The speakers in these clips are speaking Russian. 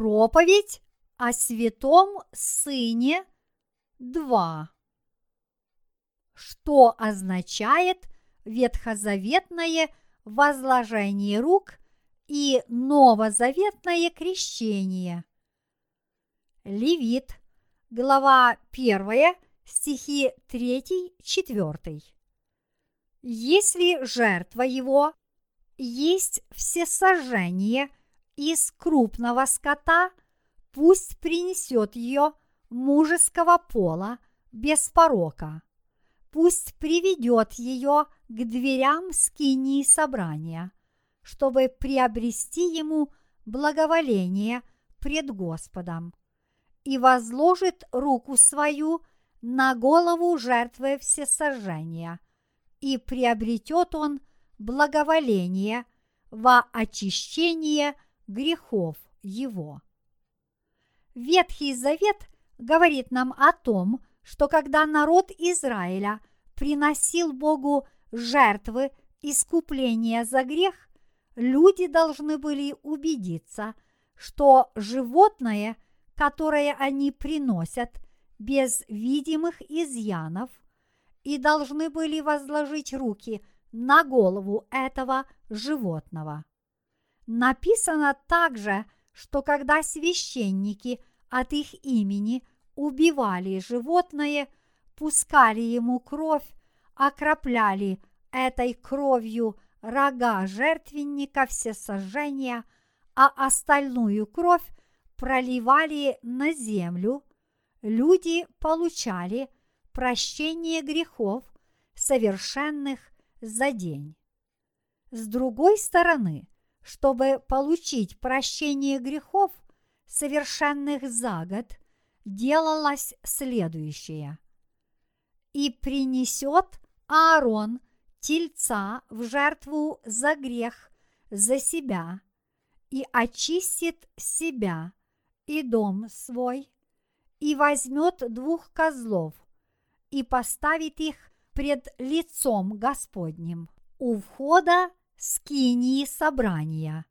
Проповедь о святом Сыне 2. Что означает ветхозаветное возложение рук и новозаветное крещение? Левит, глава 1, стихи 3-4. Если жертва его есть всесожжение из крупного скота, пусть принесет ее мужеского пола без порока. Пусть приведет ее к дверям скинии собрания, чтобы приобрести ему благоволение пред Господом, и возложит руку свою на голову жертвы всесожжения, и приобретет он благоволение во очищение грехов его. Ветхий Завет говорит нам о том, что когда народ Израиля приносил Богу жертвы искупления за грех, люди должны были убедиться, что животное, которое они приносят без видимых изъянов, и должны были возложить руки на голову этого животного. Написано также, что когда священники от их имени убивали животное, пускали ему кровь, окропляли этой кровью рога жертвенника всесожжения, а остальную кровь проливали на землю, люди получали прощение грехов, совершенных за день. С другой стороны, чтобы получить прощение грехов, совершенных за год, делалось следующее. И принесет Аарон тельца в жертву за грех за себя, и очистит себя и дом свой, и возьмет двух козлов, и поставит их пред лицом Господним у входа скинии собрания.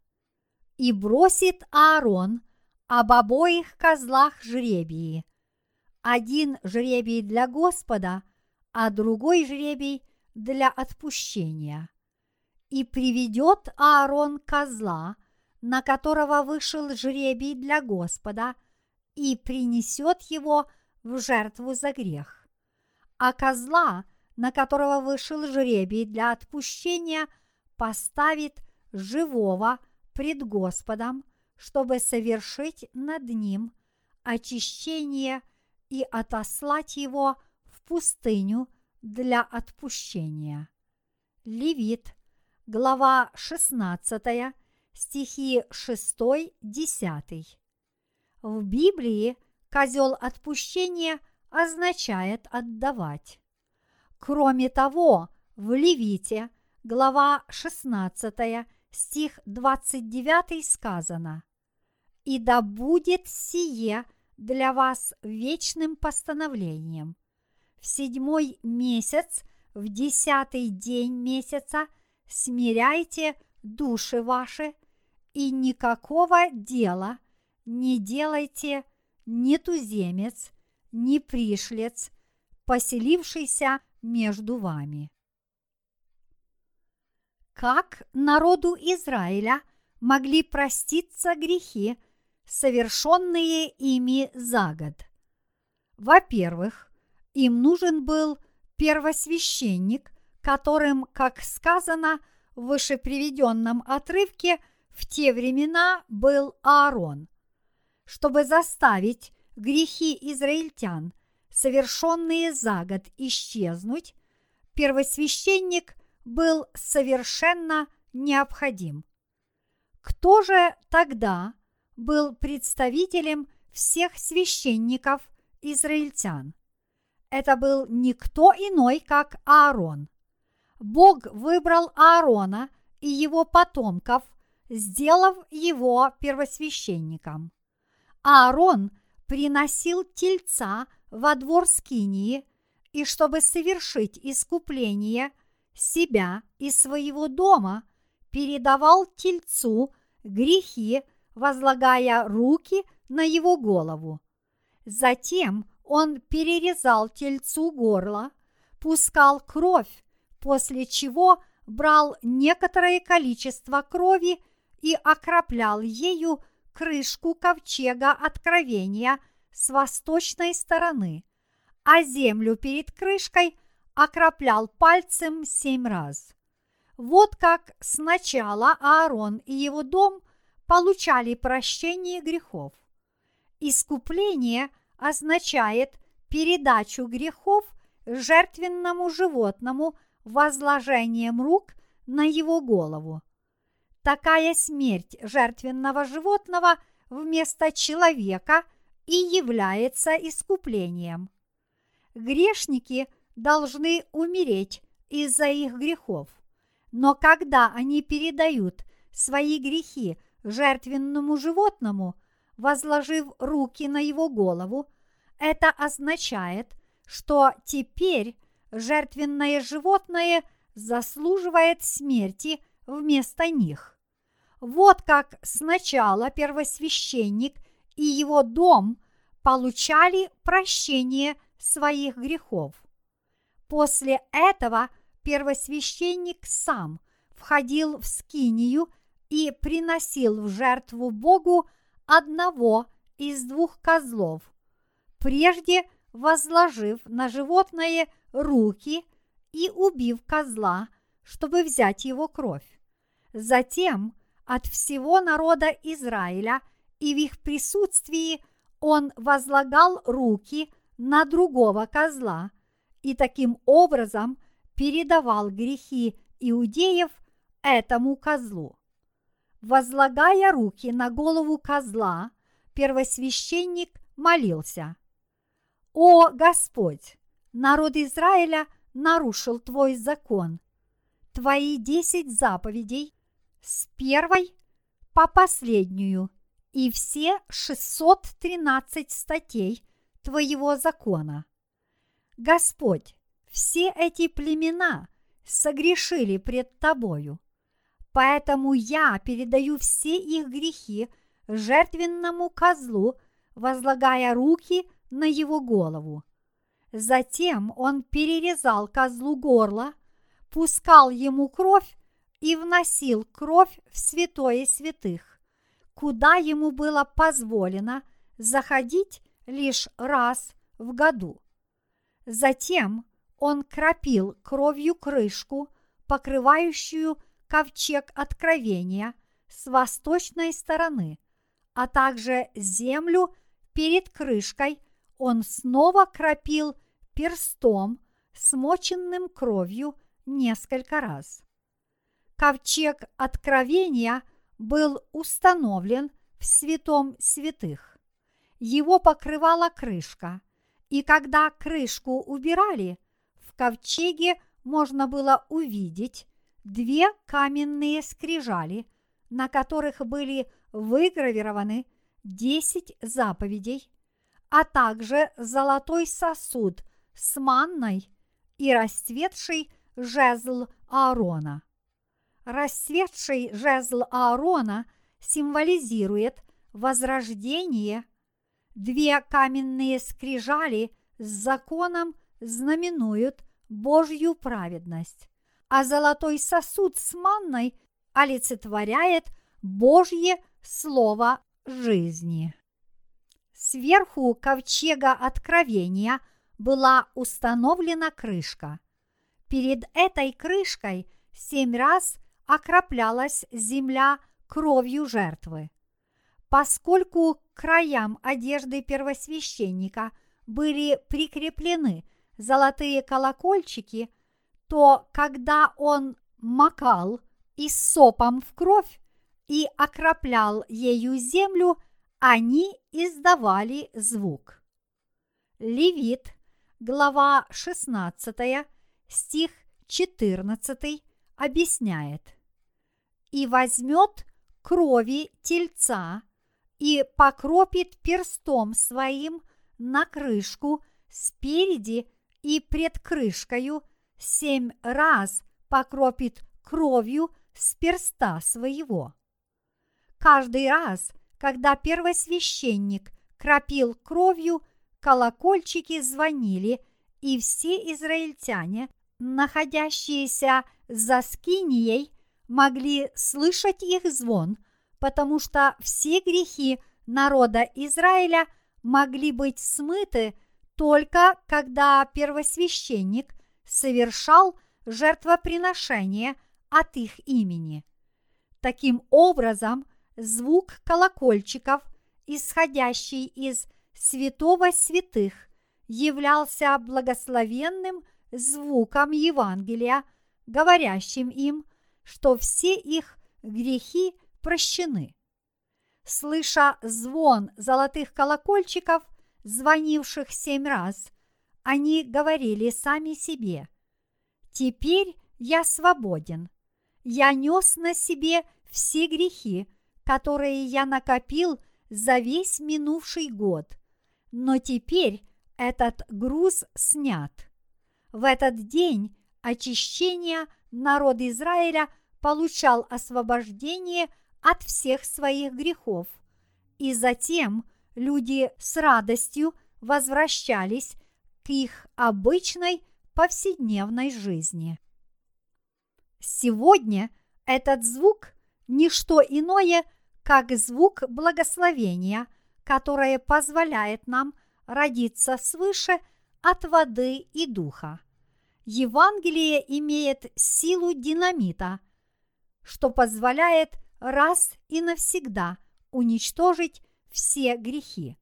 И бросит Аарон об обоих козлах жребии. Один жребий для Господа, а другой жребий для отпущения. И приведет Аарон козла, на которого вышел жребий для Господа, и принесет его в жертву за грех. А козла, на которого вышел жребий для отпущения, поставит живого пред Господом чтобы совершить над ним очищение и отослать его в пустыню для отпущения. Левит, глава 16, стихи 6-10. В Библии козел отпущения означает отдавать. Кроме того, в Левите, глава 16, стих 29 сказано – и да будет сие для вас вечным постановлением. В седьмой месяц, в десятый день месяца смиряйте души ваши, и никакого дела не делайте ни туземец, ни пришлец, поселившийся между вами. Как народу Израиля могли проститься грехи – совершенные ими за год. Во-первых, им нужен был первосвященник, которым, как сказано в выше приведенном отрывке, в те времена был Аарон. Чтобы заставить грехи израильтян, совершенные за год, исчезнуть, первосвященник был совершенно необходим. Кто же тогда был представителем всех священников израильтян. Это был никто иной, как Аарон. Бог выбрал Аарона и его потомков, сделав его первосвященником. Аарон приносил тельца во двор Скинии, и чтобы совершить искупление себя и своего дома, передавал тельцу грехи возлагая руки на его голову. Затем он перерезал тельцу горло, пускал кровь, после чего брал некоторое количество крови и окроплял ею крышку ковчега откровения с восточной стороны, а землю перед крышкой окроплял пальцем семь раз. Вот как сначала Аарон и его дом получали прощение грехов. Искупление означает передачу грехов жертвенному животному возложением рук на его голову. Такая смерть жертвенного животного вместо человека и является искуплением. Грешники должны умереть из-за их грехов, но когда они передают свои грехи жертвенному животному, возложив руки на его голову, это означает, что теперь жертвенное животное заслуживает смерти вместо них. Вот как сначала первосвященник и его дом получали прощение своих грехов. После этого первосвященник сам входил в скинию и приносил в жертву Богу одного из двух козлов, прежде возложив на животное руки и убив козла, чтобы взять его кровь. Затем от всего народа Израиля и в их присутствии он возлагал руки на другого козла и таким образом передавал грехи иудеев этому козлу. Возлагая руки на голову козла, первосвященник молился. «О Господь, народ Израиля нарушил Твой закон, Твои десять заповедей с первой по последнюю и все 613 статей Твоего закона. Господь, все эти племена согрешили пред Тобою – Поэтому я передаю все их грехи жертвенному козлу, возлагая руки на его голову. Затем он перерезал козлу горло, пускал ему кровь и вносил кровь в святое святых, куда ему было позволено заходить лишь раз в году. Затем он кропил кровью крышку, покрывающую ковчег откровения с восточной стороны, а также землю перед крышкой он снова кропил перстом, смоченным кровью несколько раз. Ковчег откровения был установлен в святом святых. Его покрывала крышка, и когда крышку убирали, в ковчеге можно было увидеть две каменные скрижали, на которых были выгравированы десять заповедей, а также золотой сосуд с манной и расцветший жезл Аарона. Расцветший жезл Аарона символизирует возрождение, две каменные скрижали с законом знаменуют Божью праведность а золотой сосуд с манной олицетворяет Божье Слово жизни. Сверху ковчега откровения была установлена крышка. Перед этой крышкой семь раз окроплялась земля кровью жертвы. Поскольку к краям одежды первосвященника были прикреплены золотые колокольчики – то когда он макал и сопом в кровь и окроплял ею землю, они издавали звук. Левит, глава 16, стих 14 объясняет. «И возьмет крови тельца и покропит перстом своим на крышку спереди и пред крышкою семь раз покропит кровью с перста своего. Каждый раз, когда первосвященник кропил кровью, колокольчики звонили, и все израильтяне, находящиеся за скинией, могли слышать их звон, потому что все грехи народа Израиля могли быть смыты только когда первосвященник совершал жертвоприношение от их имени. Таким образом, звук колокольчиков, исходящий из святого святых, являлся благословенным звуком Евангелия, говорящим им, что все их грехи прощены. Слыша звон золотых колокольчиков, звонивших семь раз, они говорили сами себе, «Теперь я свободен. Я нес на себе все грехи, которые я накопил за весь минувший год, но теперь этот груз снят. В этот день очищения народ Израиля получал освобождение от всех своих грехов, и затем люди с радостью возвращались к их обычной повседневной жизни. Сегодня этот звук – не что иное, как звук благословения, которое позволяет нам родиться свыше от воды и духа. Евангелие имеет силу динамита, что позволяет раз и навсегда уничтожить все грехи.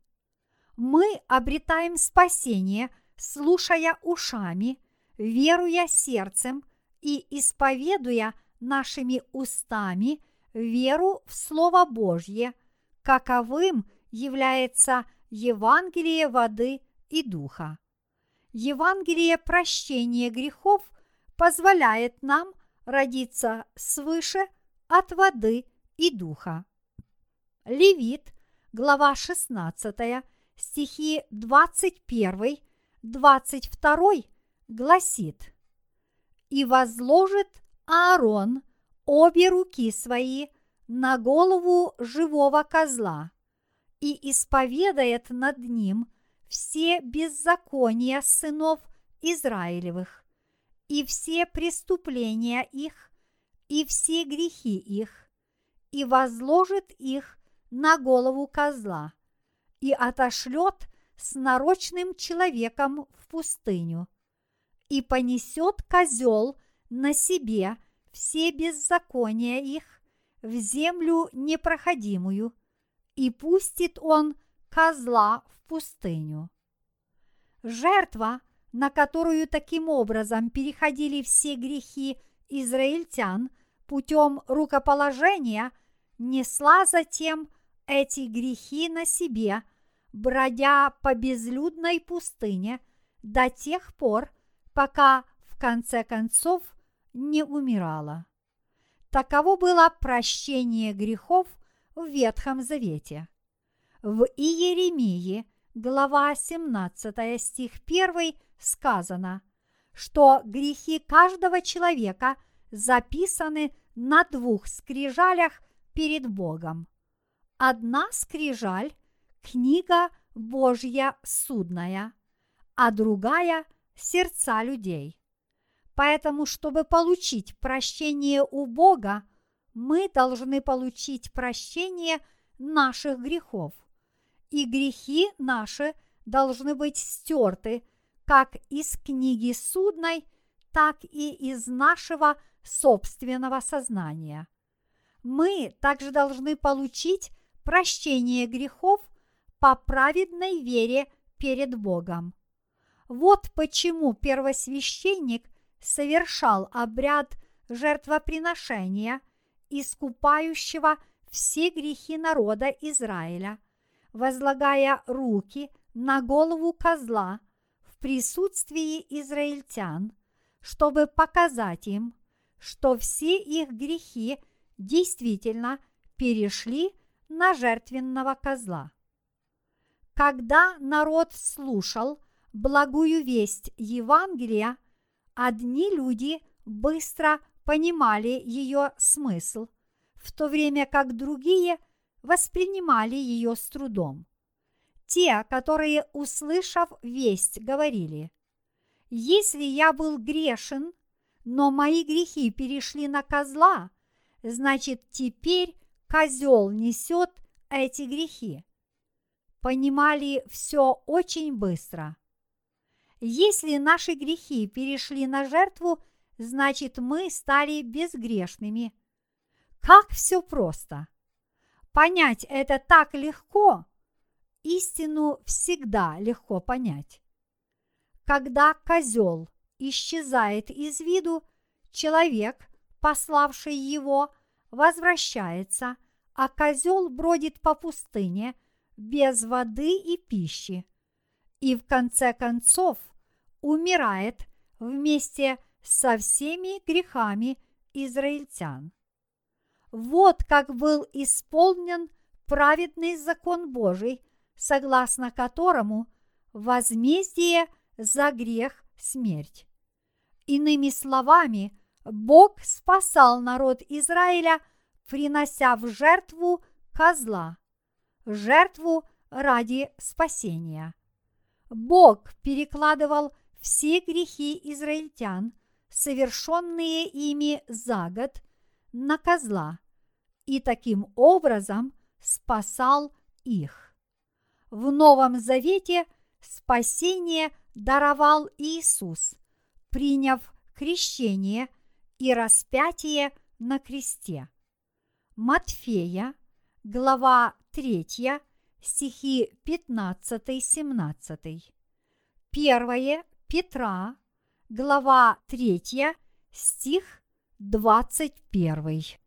Мы обретаем спасение, слушая ушами, веруя сердцем и исповедуя нашими устами веру в Слово Божье, каковым является Евангелие воды и духа. Евангелие прощения грехов позволяет нам родиться свыше от воды и духа. Левит, глава 16, стихи 21, 22 гласит «И возложит Аарон обе руки свои на голову живого козла и исповедает над ним все беззакония сынов Израилевых и все преступления их и все грехи их, и возложит их на голову козла, и отошлет с нарочным человеком в пустыню, и понесет козел на себе все беззакония их в землю непроходимую, и пустит он козла в пустыню. Жертва, на которую таким образом переходили все грехи израильтян путем рукоположения, несла затем эти грехи на себе, бродя по безлюдной пустыне до тех пор, пока в конце концов не умирала. Таково было прощение грехов в Ветхом Завете. В Иеремии, глава 17, стих 1 сказано, что грехи каждого человека записаны на двух скрижалях перед Богом. Одна скрижаль – книга Божья судная, а другая – сердца людей. Поэтому, чтобы получить прощение у Бога, мы должны получить прощение наших грехов. И грехи наши должны быть стерты как из книги судной, так и из нашего собственного сознания. Мы также должны получить прощение грехов по праведной вере перед Богом. Вот почему первосвященник совершал обряд жертвоприношения, искупающего все грехи народа Израиля, возлагая руки на голову козла в присутствии израильтян, чтобы показать им, что все их грехи действительно перешли на жертвенного козла. Когда народ слушал благую весть Евангелия, Одни люди быстро понимали ее смысл, в то время как другие воспринимали ее с трудом. Те, которые, услышав весть, говорили, «Если я был грешен, но мои грехи перешли на козла, значит, теперь козел несет эти грехи. Понимали все очень быстро. Если наши грехи перешли на жертву, значит, мы стали безгрешными. Как все просто! Понять это так легко. Истину всегда легко понять. Когда козел исчезает из виду, человек, пославший его, возвращается, а козел бродит по пустыне без воды и пищи, и в конце концов умирает вместе со всеми грехами израильтян. Вот как был исполнен праведный закон Божий, согласно которому возмездие за грех – смерть. Иными словами, Бог спасал народ Израиля, принося в жертву козла, жертву ради спасения. Бог перекладывал все грехи израильтян, совершенные ими за год, на козла и таким образом спасал их. В Новом Завете спасение даровал Иисус, приняв крещение и распятие на кресте. Матфея, глава 3, стихи 15-17. Первое Петра, глава 3, стих 21.